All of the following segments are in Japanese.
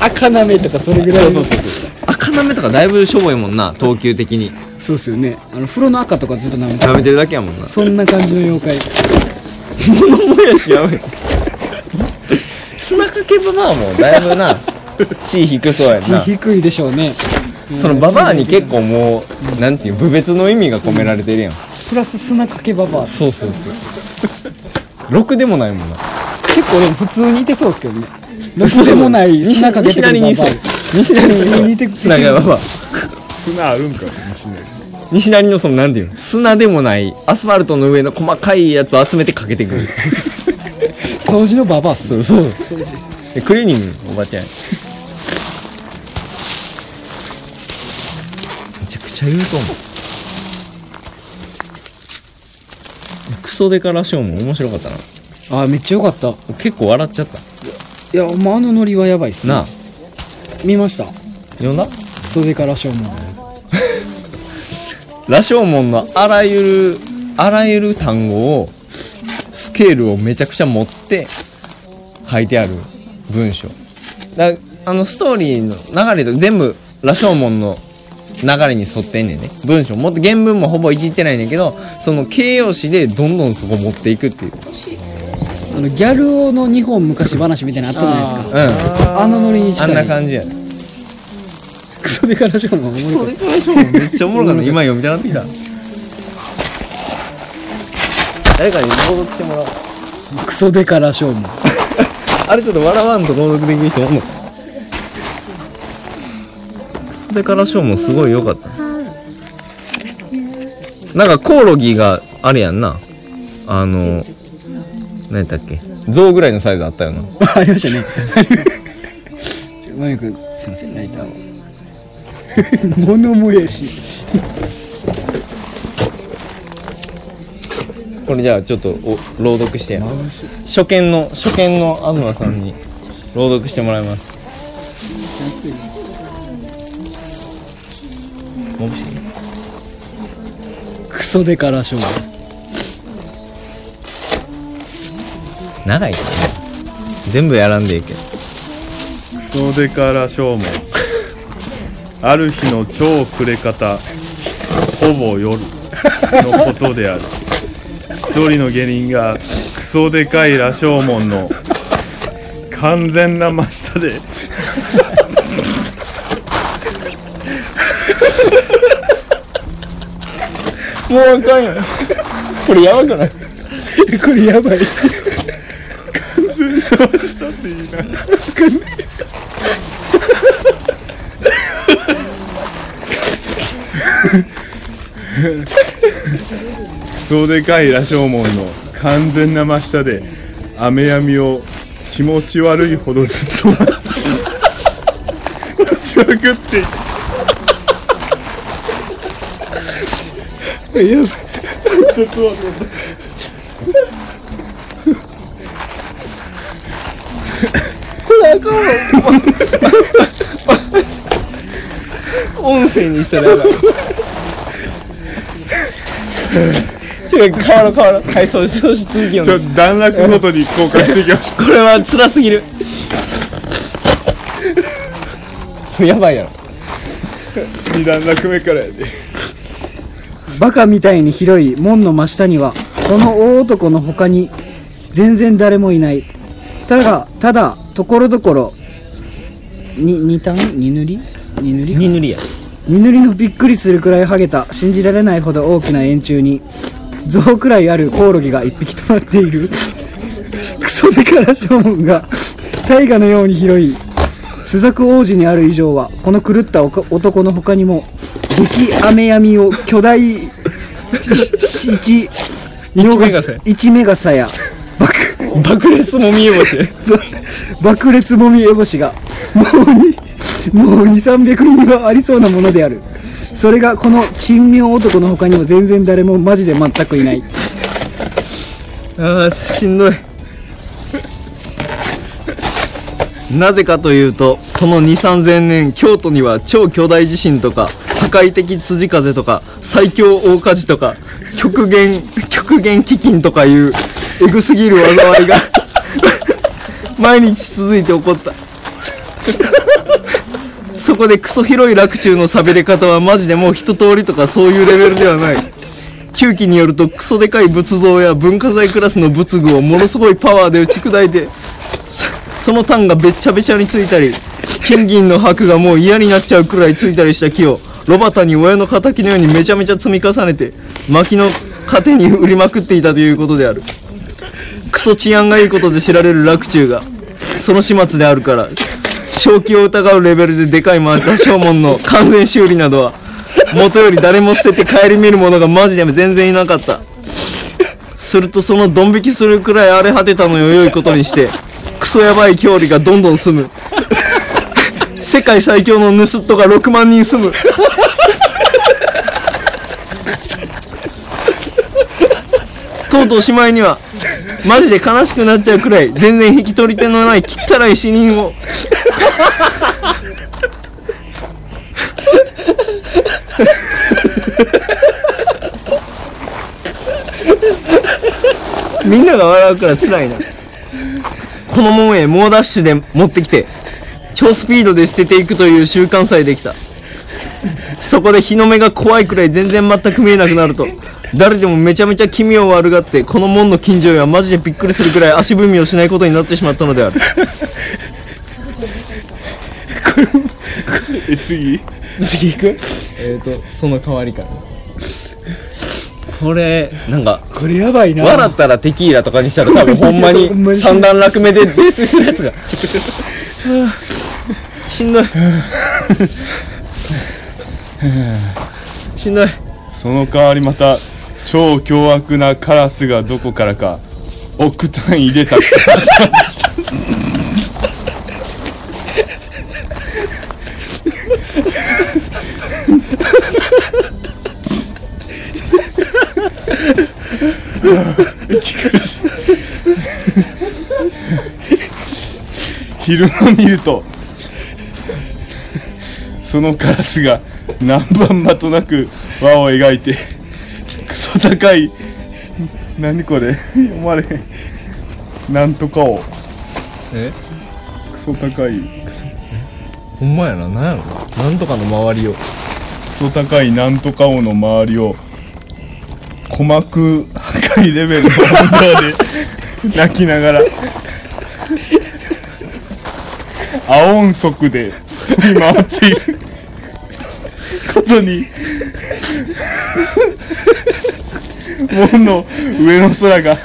赤なめとかそれぐらいのそうそうそう。そう赤なめとかだいぶしょぼいもんな等級的に。そうっすよね。あの風呂の赤とかずっと舐めて舐めてるだけやもんな。そんな感じの妖怪。物もやしやめ砂かけババアもだいぶな。地位低そうやん血な低いでしょうね。そのババアに結構もうなんていう部別の意味が込められてるやん。プラス砂かけババア。そうそうそう。ろくでもないもんな。結構でも普通にいてそうですけどねろくでもない西砂かけて西成にるババ西成に砂かけババア。砂あるんか。もしれない西成のそのなんていうの？砂でもないアスファルトの上の細かいやつを集めてかけてくる。ア掃除のババアっすそうそう。でクリーニングのおばちゃん。やめちゃくちゃ言うと思う。クソデカラショーも面白かったな。あめっちゃよかった。い結構笑っちゃったやもうあのノリはやばいっす。なあ。見ました。読んだ？クソデカラショーも羅生門のあらゆるあらゆる単語をスケールをめちゃくちゃ持って書いてある文章。だあのストーリーの流れと全部羅生門の流れに沿ってんねんね。文章。もっと原文もほぼいじってないねんけどその形容詞でどんどんそこ持っていくっていうあのギャル男の日本昔話みたいなのあったじゃないですか。うん。あのノリにあ近い。んな感じやね。クソデカラショーもめっちゃおもろかった。今読みたなってきた。誰かに朗読してもらおう。たクソデカラショーも。あれちょっと笑わんと朗読できる人おんのか？それからショーもすごい良かった。なんかコオロギがあれやんな。あの何やったっけ？象ぐらいのサイズあったよな。ありましたね。ちょマミ君すいませんライターを。物もやし。これじゃあちょっとお朗読して。や初見の初見の東さんに朗読してもらいます。もしクソデカラショー長いからね。全部やらんでいいけど。クソデカラショーもある日の超暮れ方。ほぼ夜。のことである。一人の芸人がクソでかい羅生門の完全な真下で。もうあかんやん。これやばくない？これやばい下っていいなクソでかい羅生門の完全な真下で雨やみを気持ち悪いほどずっと待ちまくっていたやばいちょっと待って。音声にしたら。やばいちょっと変わろう変わろう。はいそうそうし続きよちょっと段落ごとに公開していきましょうこれは辛すぎる。やばいやろ。二段落目からやで。バカみたいに広い門の真下にはこの大男の他に全然誰もいない。ただただところどころ。に二単？二塗り？二塗り二塗りや。二塗りのびっくりするくらいハゲた。信じられないほど大きな円柱に。象くらいあるコオロギが一匹止まっている。クソデカラショ門が。大河のように広い。朱雀王子にある以上はこの狂った男の他にも激雨闇を巨大し一一メガサや。一メガサや爆裂も見えまし。爆裂もみえ星 がもうにもう2300人はありそうなものである。それがこの珍妙男の他にも全然誰もマジで全くいない。あーしんどい。なぜかというとこの2 3 0 0年京都には超巨大地震とか破壊的辻風とか最強大火事とか極限極限飢饉とかいうエグすぎる災いが。毎日続いて起こった。そこでクソ広い楽中の喋れ方はマジでもう一通りとかそういうレベルではない。旧記によるとクソでかい仏像や文化財クラスの仏具をものすごいパワーで打ち砕いてそその炭がべっちゃべちゃについたり金銀の箔がもう嫌になっちゃうくらいついたりした木をロバタに親の敵のようにめちゃめちゃ積み重ねて薪の糧に売りまくっていたということであるクソ治安がいいことで知られる洛中がその始末であるから正気を疑うレベルででかい魔正門の完全修理などは元より誰も捨てて顧みる者がマジで全然いなかった。するとそのドン引きするくらい荒れ果てたのよ良いことにしてクソやばい郷里がどんどん住む。世界最強の盗っ人が6万人住む。とうとうおしまいにはマジで悲しくなっちゃうくらい全然引き取り手のない汚い死人をみんなが笑うから辛いな。この門へ猛ダッシュで持ってきて超スピードで捨てていくという習慣さえできた。そこで日の目が怖いくらい全然全く見えなくなると。誰でもめちゃめちゃ気味を悪がってこの門の近所へはマジでびっくりするくらい足踏みをしないことになってしまったのである。え次？次行く？えっ、とその代わりから。これなんかこれやばいな。笑ったらテキーラとかにしたら多分ほんまに ほんまに三段落目で泥酔するやつが。は あしんどい。しんどい。その代わりまた超凶悪なカラスがどこからか億単位でたくさん昼間見るとそのカラスが何番場となく輪を描いてクソ高い。何これ。読まれへん。なんとかを。え？クソ高い。ほんまやな。なんやろ？なんとかの周りを。クソ高いなんとか王の周りを。鼓膜破壊レベルの音量で泣きながら。青音速で飛び回っている。ことに門の上の空が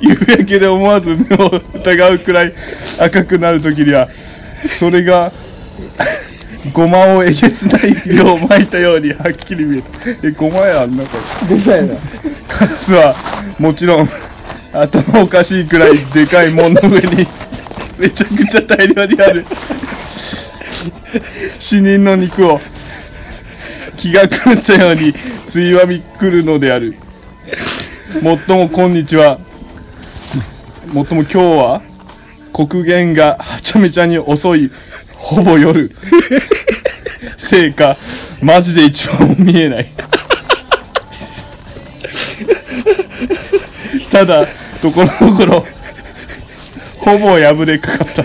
夕焼けで思わず目を疑うくらい赤くなる時にはそれがごまをえげつない量巻いたようにはっきり見えた。えごまやんなこれでかいな。カラスはもちろん頭おかしいくらいでかい門の上にめちゃくちゃ大量にある。死人の肉を気が狂ったようについばみくるのである。もっとも今日はもっとも今日は黒煙がはちゃめちゃに遅いほぼ夜。せいかマジで一番見えない。ただところどころほぼ破れかかった。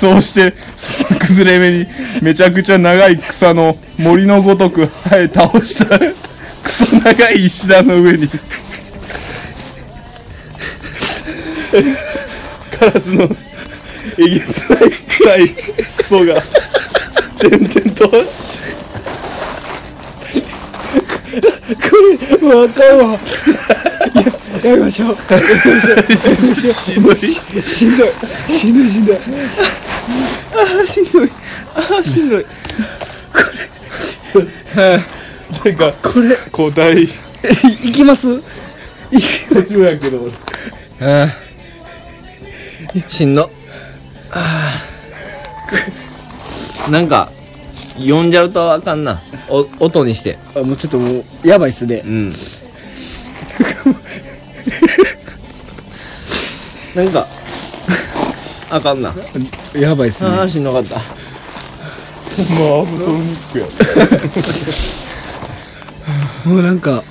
そうしてその崩れ目にめちゃくちゃ長い草の森のごとく生え倒したクソ長い石段の上に。カラスのえげつない臭いクソが点々と。もうあかんわ。ややめましょう。やめましょう。やめましょう。しんどいししんどい。しんどいしんどい。あしんどい。あしんどい。なんかこれ。交代いいきます途中やけど俺あーしんどあーなんか読んじゃうとあかんなお音にしてあもうちょっともうやばいっすねうん なんか あかんな。やばいっすね。あーしんどかった。まあアブトロニックや。もうなんか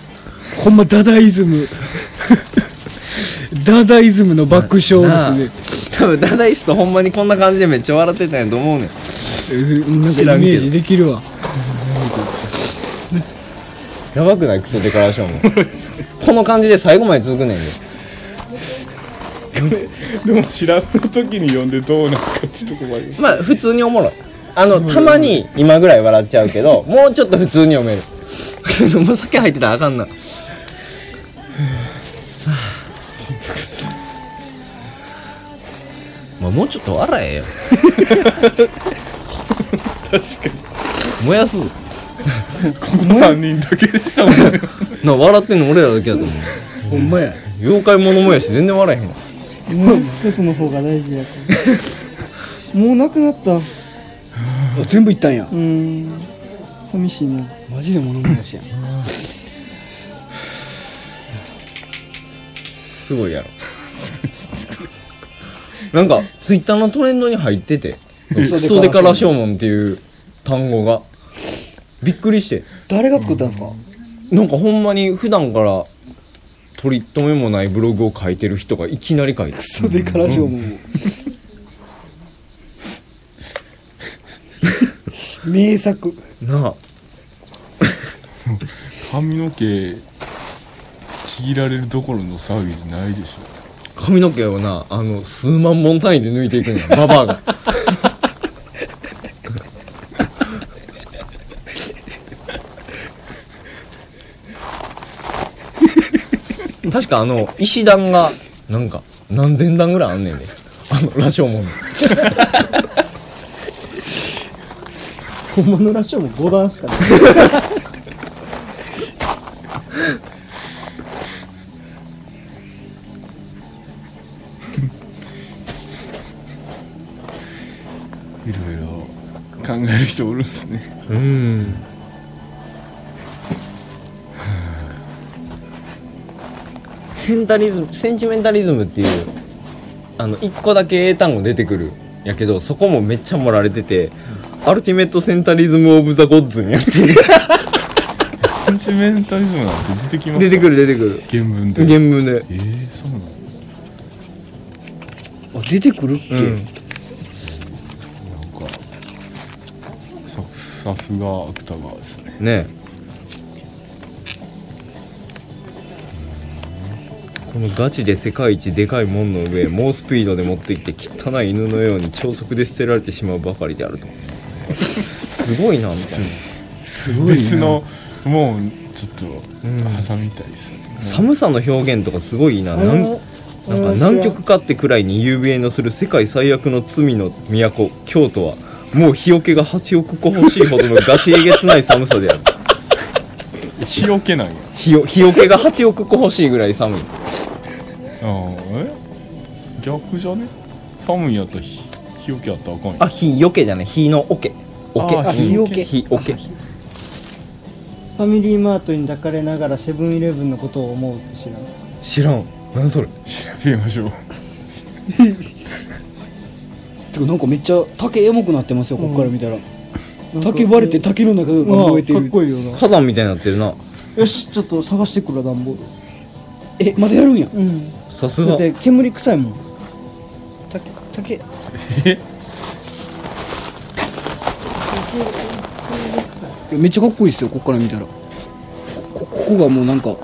ほんまダダイズム。ダダイズムの爆笑ですね。多分ダダイストほんまにこんな感じでめっちゃ笑ってたんやと思うねん。うんなんかイメージできるわ。やばくない？クソデカラションもこの感じで最後まで続くねんで。でも知らん時に読んでどうなるかってとこもあります。まあ普通におもろい。あのたまに今ぐらい笑っちゃうけどもうちょっと普通に読める。もう酒入ってたらあかんな。まあもうちょっと笑えよ。確かに。燃やすここ3人だけでしたもんね。な笑ってんの俺らだけだと思う。ほんまや。妖怪物もやし全然笑えへん。もう一つの方が大事やもうなくなった。全部いったんや。ーん。寂しいな。マジで物申しやん。すごいやろ。なんかツイッターのトレンドに入っててクソデカラショーモンっていう単語がびっくりして。誰が作ったんですか？なんかほんまに普段から取り留めもないブログを書いてる人がいきなり書いてクソデカラショーも名作。なあ。髪の毛ちぎられるどころの騒ぎじゃないでしょ。髪の毛をなあの数万本単位で抜いていくんやババアが確かあの石段がなんか何千段ぐらいあんねんで。あの羅生門の。本物らしいも5段しかない。いろいろ考える人おるんですね。うんセンタリズムセンチメンタリズムっていうあの一個だけ英単語出てくるやけどそこもめっちゃ盛られてて、アルティメットセンタリズム・オブ・ザ・ゴッズになってる。センチメンタリズムなんて出てきます出てくる出てくる。原文で。原文で。えー、そうなのあ出てくるっけ、うん。なんかささすが芥川ですね。ねこのガチで世界一でかい門の上へ猛スピードで持ってきて汚い犬のように超速で捨てられてしまうばかりであると。すごいなみたいな。すごいな。別のもうちょっうんと挟みたいですね、寒さの表現とかすごいな。なんなんかうん南極かってくらいに有名のする世界最悪の罪の都京都はもう日よけが8億個欲しいほどのガチえげつない寒さである日よけなんや日よ日よけが8億個欲しいぐらい寒い。ああえ？逆じゃね？寒いんやったら日日よけあったらあかんやあ日よけじゃない。日の桶桶あ日よけ。日桶ファミリーマートに抱かれながらセブンイレブンのことを思うって知らん？知らん。何それ？調べましょう。てかなんかめっちゃ竹エモくなってますよこっから見たら、竹割れて竹の中が燃えてああかっるこいいよな。火山みたいになってるな。よしちょっと探してくるわ段ボール。えまだやるんや？うん。さすが。だって煙臭いもん。竹竹。え？めっちゃかっこいいっすよこっから見たら。ここここがもうなんか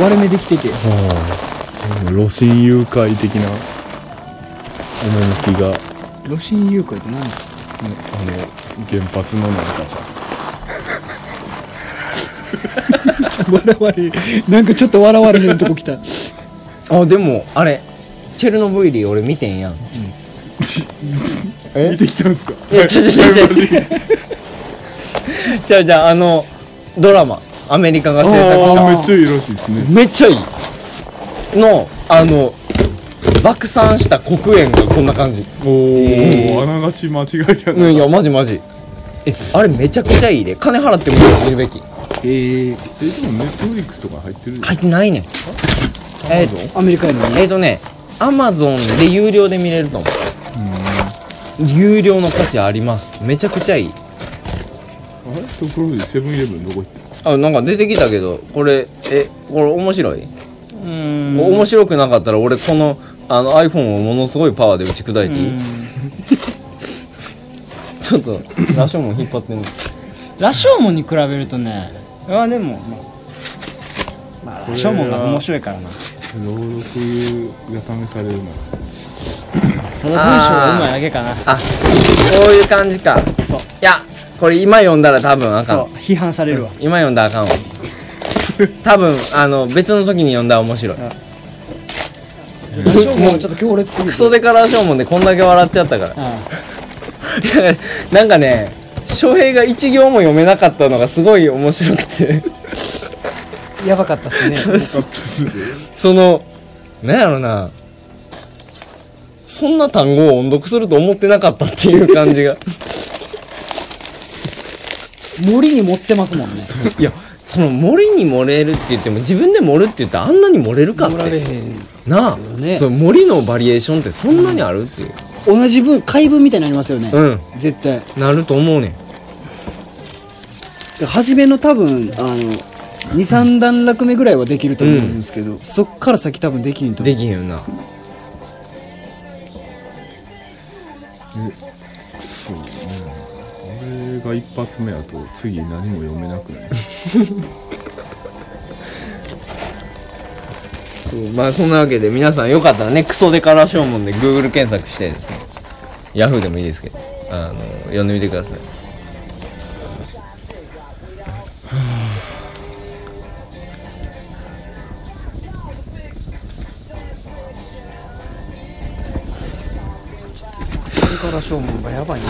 割れ目できてて。露心誘拐的な趣が。露心誘拐って何？ですかあの原発のなんかじゃ。笑われなんかちょっと笑われへんとこ来た。あでもあれチェルノブイリ俺見てんやん。え 見てきたんですか？いや違う違う違う違うじゃあじゃああのドラマアメリカが制作しためっちゃいいらしいですねめっちゃいいのあの爆散した黒煙がこんな感じ。おお、えーあながち間違えてうんいやマジマジ。えあれめちゃくちゃいいで。金払っても見るべき。えー、えでもネットフリックスとか入ってる入ってないね。んえーアメリカやのに？えーとねアマゾンで有料で見れると思う。有料の価値あります。めちゃくちゃいい。あれ？ところでセブンイレブンどこ行ったあなんか出てきたけどこれえこれ面白い？うん。面白くなかったら俺このあの iPhone をものすごいパワーで打ち砕いていい、うん。ちょっとラションも引っ張ってんのラショーモンに比べるとね。あでもまあまあラショーモンが面白いからな。朗読が試されるな。ただ文章がうまいだけかな。あそういう感じか。そう。いやこれ今読んだら多分あかん。そう批判されるわ。今読んだらあかんわ。多分あの別の時に読んだら面白いもちょっと強烈すぎてクソデカラーショーモンでこんだけ笑っちゃったから。なんかね翔平が一行も読めなかったのがすごい面白くて。やばかったっすね。そのなんやろな。そんな単語を音読すると思ってなかったっていう感じが。森に持ってますもんね。いやその森に盛れるって言っても自分で盛るって言ったらあんなに盛れるかって。盛られへんなあ、ね。そう森のバリエーションってそんなにあるっていう。同じ分回分みたいになりますよね、うん。絶対。なると思うねん。初めの多分あの23段落目ぐらいはできると思うんですけど、そっから先多分できんと思う。できへんよな。そうね。俺が一発目やと次何も読めなくなる まあそんなわけで皆さんよかったらねクソデカラショーモンで Google 検索してですね Yahoo でもいいですけどあの読んでみてください。から正門がやばい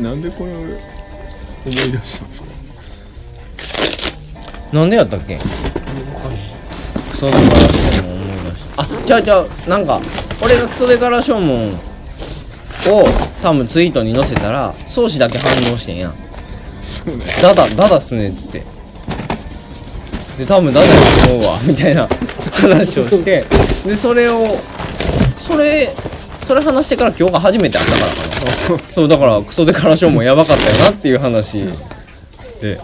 ななんでこれ思い出したんですか？なんでやったっけ？クソデカラショーモン思い出した。あちゃうちゃうなんか俺がクソデカラショーモンを多分ツイートに載せたら宗師だけ反応してんや。んそうね。ダダダダっすねっつって。で多分ダダだと思うわみたいな話をして。でそれをそれそれ話してから今日が初めて会ったからかな。そうだからクソデカラショーもやばかったよなっていう話で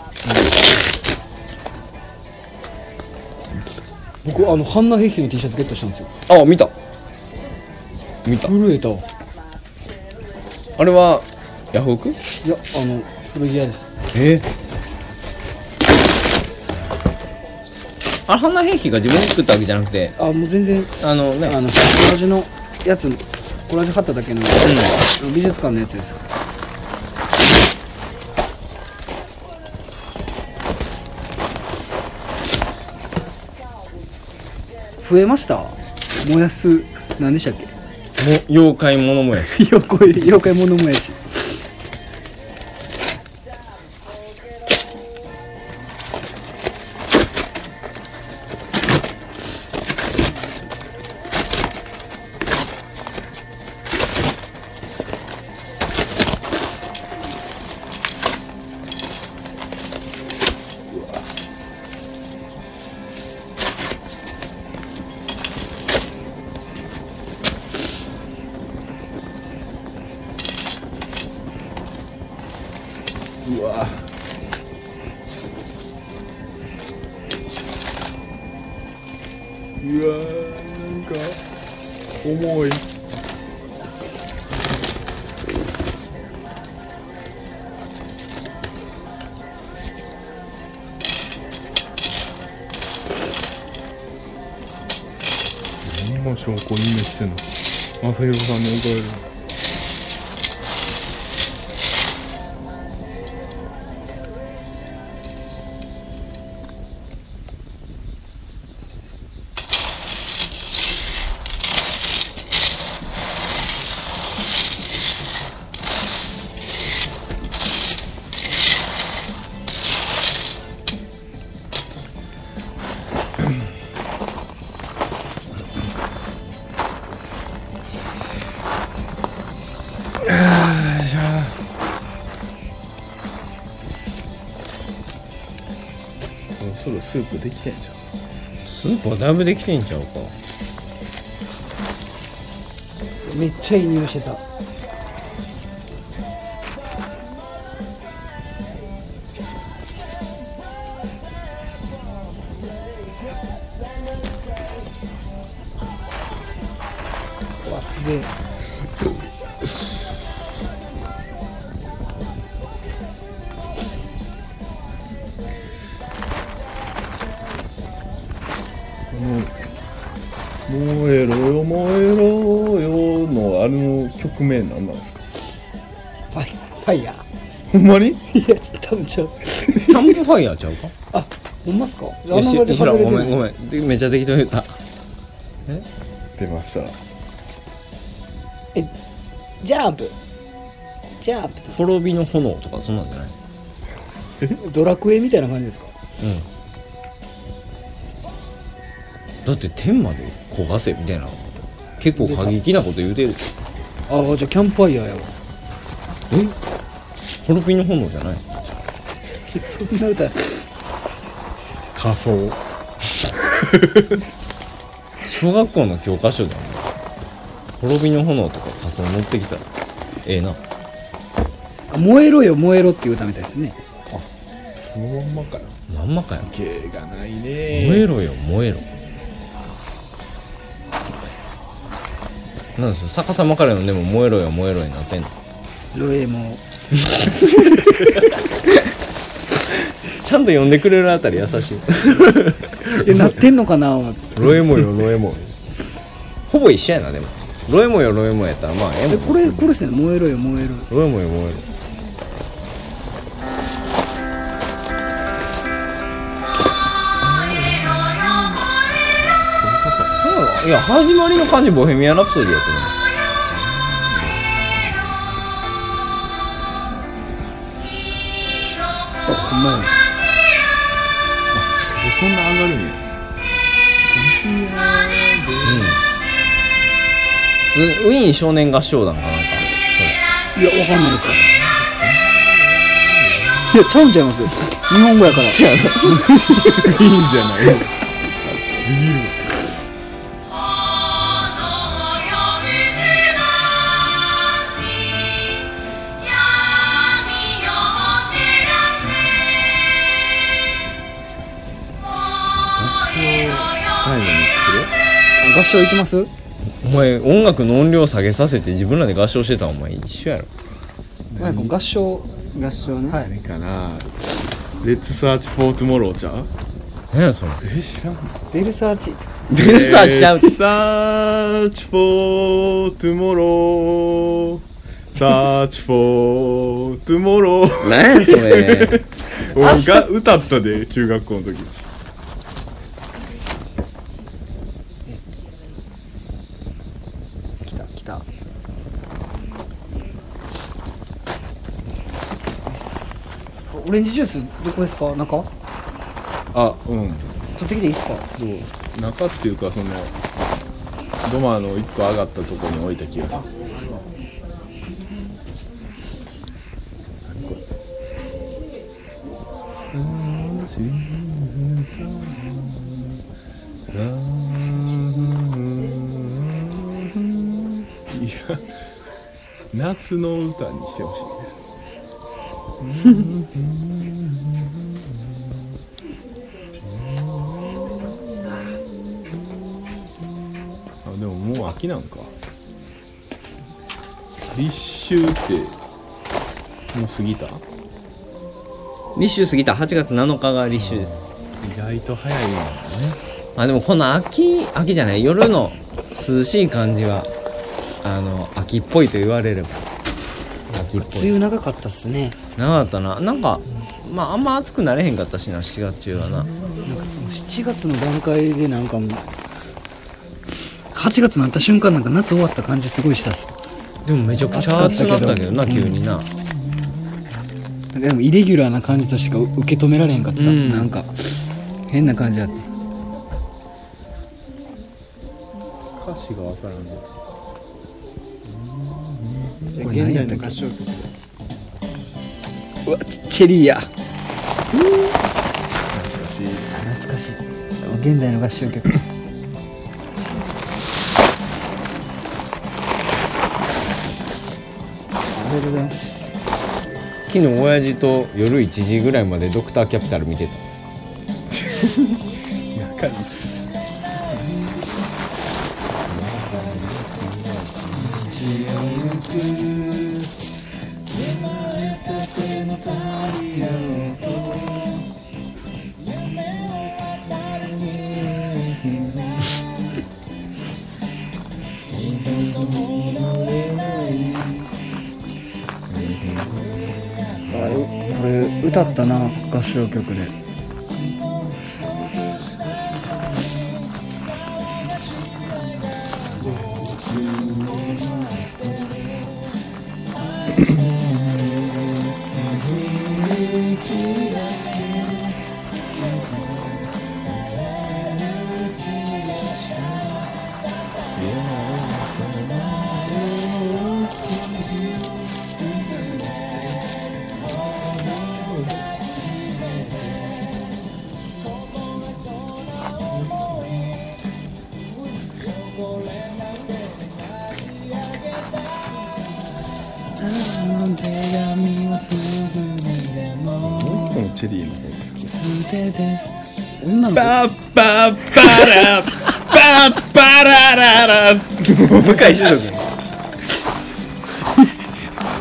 僕あのハンナ兵器の T シャツゲットしたんですよ。あ見た。見た。震えたわ。あれはヤフオク？いやあの古着屋です。え？あれ花兵器が自分で作ったわけじゃなくて？あもう全然あのね。あのコラージュのやつコラージュ貼っただけの、美術館のやつです増えました？燃やす何でしたっけ？も妖怪物もや 妖怪妖怪物燃やしうわなんか重い。ほんま証拠隠滅してんの正弘さんに怒られるスープできてんじゃん。スープはだいぶできてんちゃうか。めっちゃいい匂いしてたほんまに？ーいやちょっと多分ちゃう。キャンプファイヤーちゃうか？あほんまっすか？あいやしほらごめんごめん。でめっちゃ適当に言った。出ました。ジャンプジャンプ滅びの炎とかそんなんじゃない？ドラクエみたいな感じですか？うん。だって天まで焦がせみたいな結構過激なこと言うてるああじゃあキャンプファイヤーやわ。え？滅びの炎じゃない。そんな歌。仮装。小学校の教科書でも滅びの炎とか仮装持ってきたら。ええな。あ燃えろよ燃えろっていう歌みたいですね。そのまんまかよ。まんまかよ。芸がないね。燃えろよ燃えろ。なんですよ。逆さまからのでも燃えろよ燃えろになってんの。ロエもちゃんと呼んでくれるあたり優しい。えなってんのかな？思ってロエモよロエモ。ほぼ一緒やなでも。ロエモよロエモやったらまあええもん。えこれこれですね。燃えろよ燃えろ。ロエモよ燃えろ。いや始まりの感じボヘミアン・ラプソディやったねんまやそんな上がるんや。うん。ウィーン少年合唱団かなんかいやわかんないですいやちゃうんちゃいます日本語やからいいんじゃないタ唱行きます？お前音楽の音量下げさせて自分らで合唱してたんお前一緒やろ。はいもう合唱合唱ね。はあれかな？ Let's Search for tomorrow ちゃう？何やそれ？え知らん。ベルサーチ。ベルサーしちゃう Let's Search for tomorrow Search for tomorrow 何やそれ？俺が歌ったで中学校の時来た来たオレンジジュースどこですか？中？あうん。取ってきていいですか？そう。中っていうかその土間の一個上がったとこに置いた気がする。何これいや夏の歌にしてほしいね あでももう秋なんか。立秋ってもう過ぎた？立秋過ぎた。8月7日が立秋です。意外と早いんだね。あでもこの秋秋じゃない。夜の涼しい感じはあの秋っぽいと言われれば。秋っぽい。梅雨長かったっすねなかったな。なんかまああんま暑くなれへんかったしな7月中はな。なんかもう7月の段階でなんかもう8月になった瞬間なんか夏終わった感じすごいしたっす。でもめちゃくちゃ暑くなったけど。な急にな、でもイレギュラーな感じとしか受け止められへんかった、うん。なんか変な感じあって歌詞がわからんねこれ何やったっけ？うわチチェリーや。懐かしい。現代の合唱曲。ありがとうございます。昨日親父と夜1時ぐらいまでドクターキャピタル見てた。仲いいっすあこれ歌ったな合唱曲で。向井静君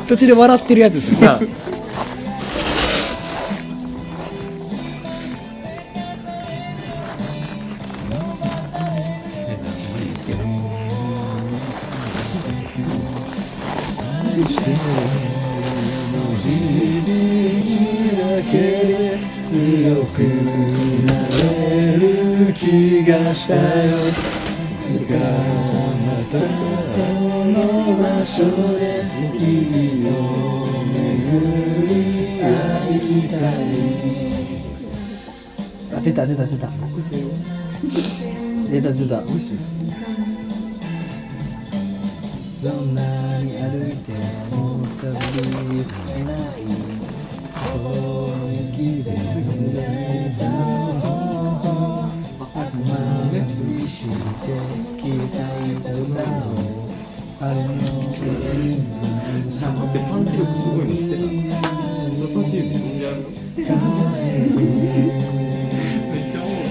途中で笑ってるやつですよこの場所で君のを巡り合いたい。あ出た出た出た。出た出た。美味しいどんなに歩いてもたどり着けない。この雪で濡れた。まぶして刻いた歌をあの手にパンチ力すごいのしてた人差し指飛んじゃうめっちゃおもろ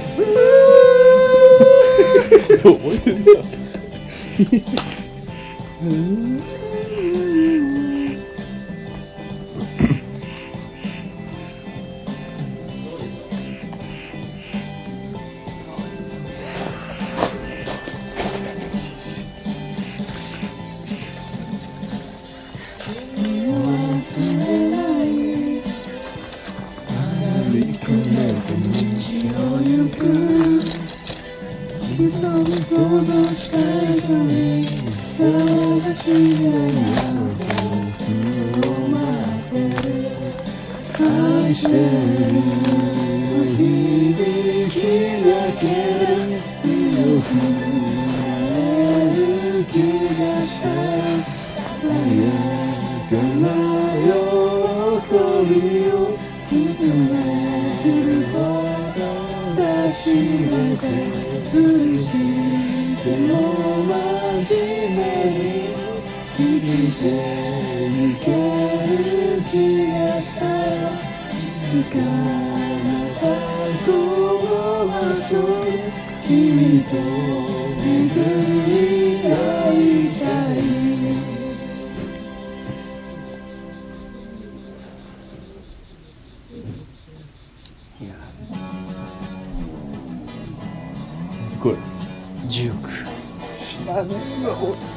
い覚えてんだ にける気がした。いつかまたこの場所に君と巡り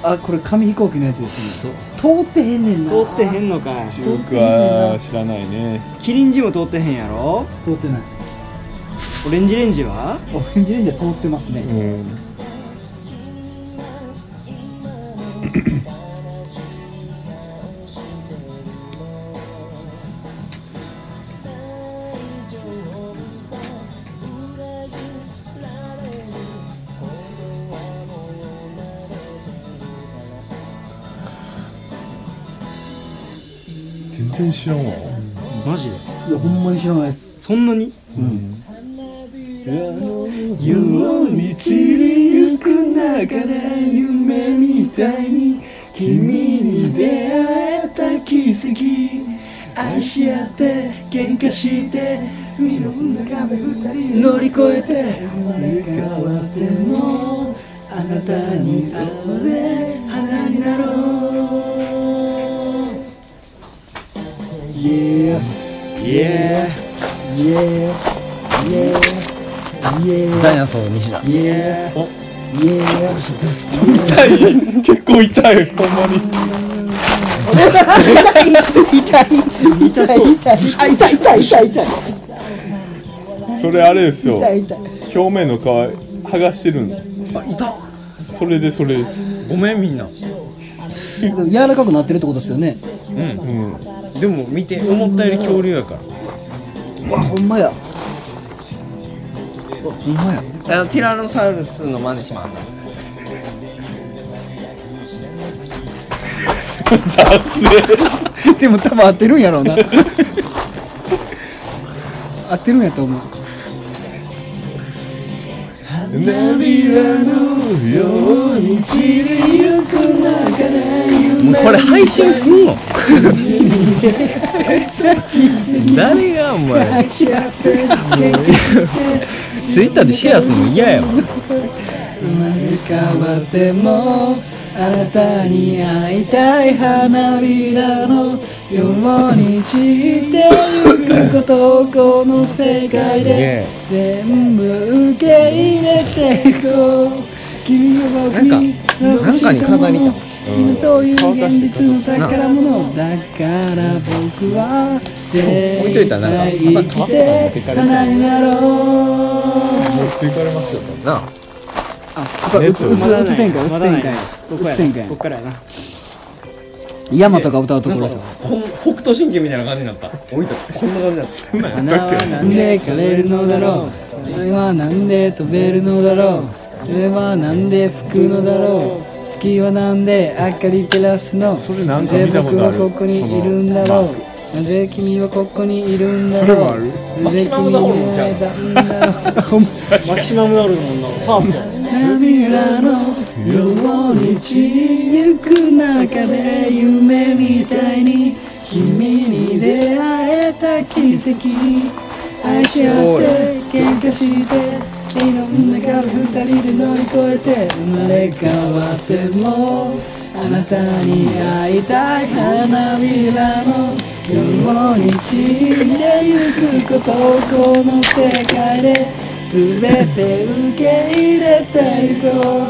あこれ紙飛行機のやつですね。通ってへんねんな。通ってへんのかい中国は知らないね。キリンジも通ってへんやろ？通ってない。オレンジレンジは？オレンジレンジは通ってますね、うん然知らんわ。マジで？いやほんまに知らないです。そんなに？夜に散りゆく中で夢みたいに君に出会えた奇跡愛し合って喧嘩していろん。な壁二人乗り越えて生まれ変わってもあなたに会うで花になろうイエーイエーイエーイエーイダイナソー西田イエーイイエ痛い。結構痛い。ほんまにーイ痛い。痛い。痛い。あ痛い。痛い。痛い。痛い。それあれですよ痛い。痛い。表面の皮剥がしてるんですあ痛それでそれですごめんみんな柔らかくなってるってことですよねうんうんでも見て思ったより恐竜やから。うわほんまや。うわほんまや。あのティラノサウルスの真似します。で？も多分合ってるんやろうな。合ってるんやと思う。涙のように散りゆく中でもうこれ配信すんの？誰がお前？ツイッターでシェアするの嫌やわ。生まれ変わってもあなたに会いたい花びらのように散ってゆくことをこの世界で全部受け入れていこう。君が僕になんかに飾りた今という現実の宝物だから僕は精置いといたらなん。か一杯生きて花になろう持っていかれますよなああ、ここうつうつうつ展開、うつ展開、うつ展開こっ。からやなヤマトが歌うところですよ。北斗神拳みたいな感じになった置いたこん。な感じだった花はなん。で枯れるのだろう風はなん。で飛べるのだろう風はなん。で吹くのだろう月はなんで明かり照らすのそれなんか見たことある。僕はここにいるんだろう。なぜ君はここにいるんだろう。なぜ君に会えたんだろう。マキシマムダルもんなファースト。涙のように散く中で夢みたいに君に出会えた奇跡。愛し合って喧嘩していろんな壁二人で乗り越えて生まれ変わってもあなたに会いたい花びらのように散ってゆくことをこの世界で全て受け入れていこ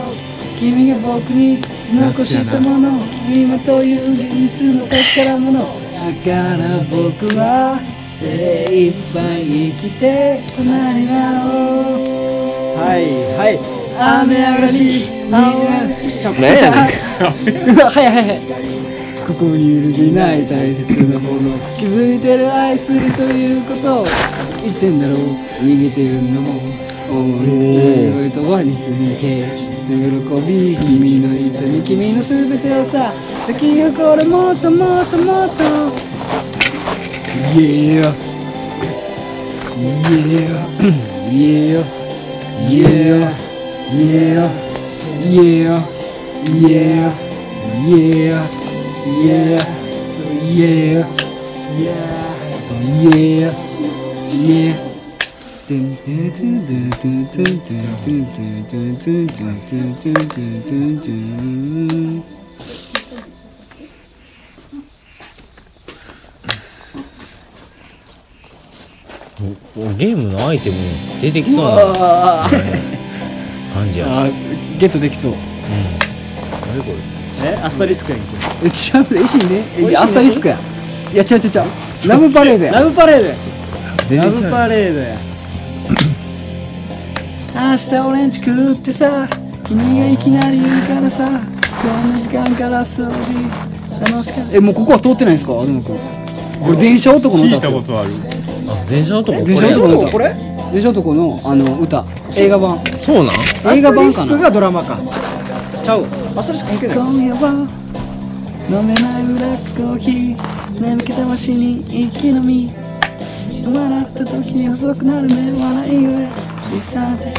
う君が僕に残したもの今という現実の宝物だから僕は精一杯生きて隣になろうはいはい。雨上がり。雨上がり。何やねんうわはいはいはい。ここに揺るぎない大切なもの気づいてる愛するということを言ってんだろう。逃げてるんだもん思い出とはに続け喜び君の痛み君の全てをさ。咲き誇るもっともっともっと Yeah Yeah Yeah Yeah Yeah Yeah Yeah Yeah Yeah Yeah Yeah Yeah トゥントゥントゥントゥントゥンゲームのアイテム出てきそうなあ感じや。あゲットできそう。何これ？えアスタリスクやんけ。え違う嬉しいね。えアスタリスクや。いや違う違う違う。ラブパレードや。ラブパレードや。ラブパレードや。明日俺んち来るってさ君がいきなり言うからさこんな時間から掃除楽しかった。えもうここは通ってないんですか？東君これ電車男の聞い歌ですよ。たことある。あ電車男電車男の歌これ？電車男のあの歌。映画版。そうなん？映画版かな？アスタリスクがドラマか。ちゃう。アスタリスク関係ない。今夜は飲めないブラックコーヒー眠気覚ましに一気飲み笑った時に細くなる目笑い声小さな手。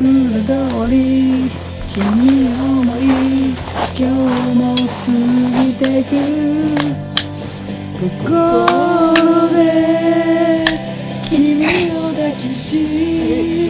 裏通り。君の想い。今日も過ぎてくここで君を抱きし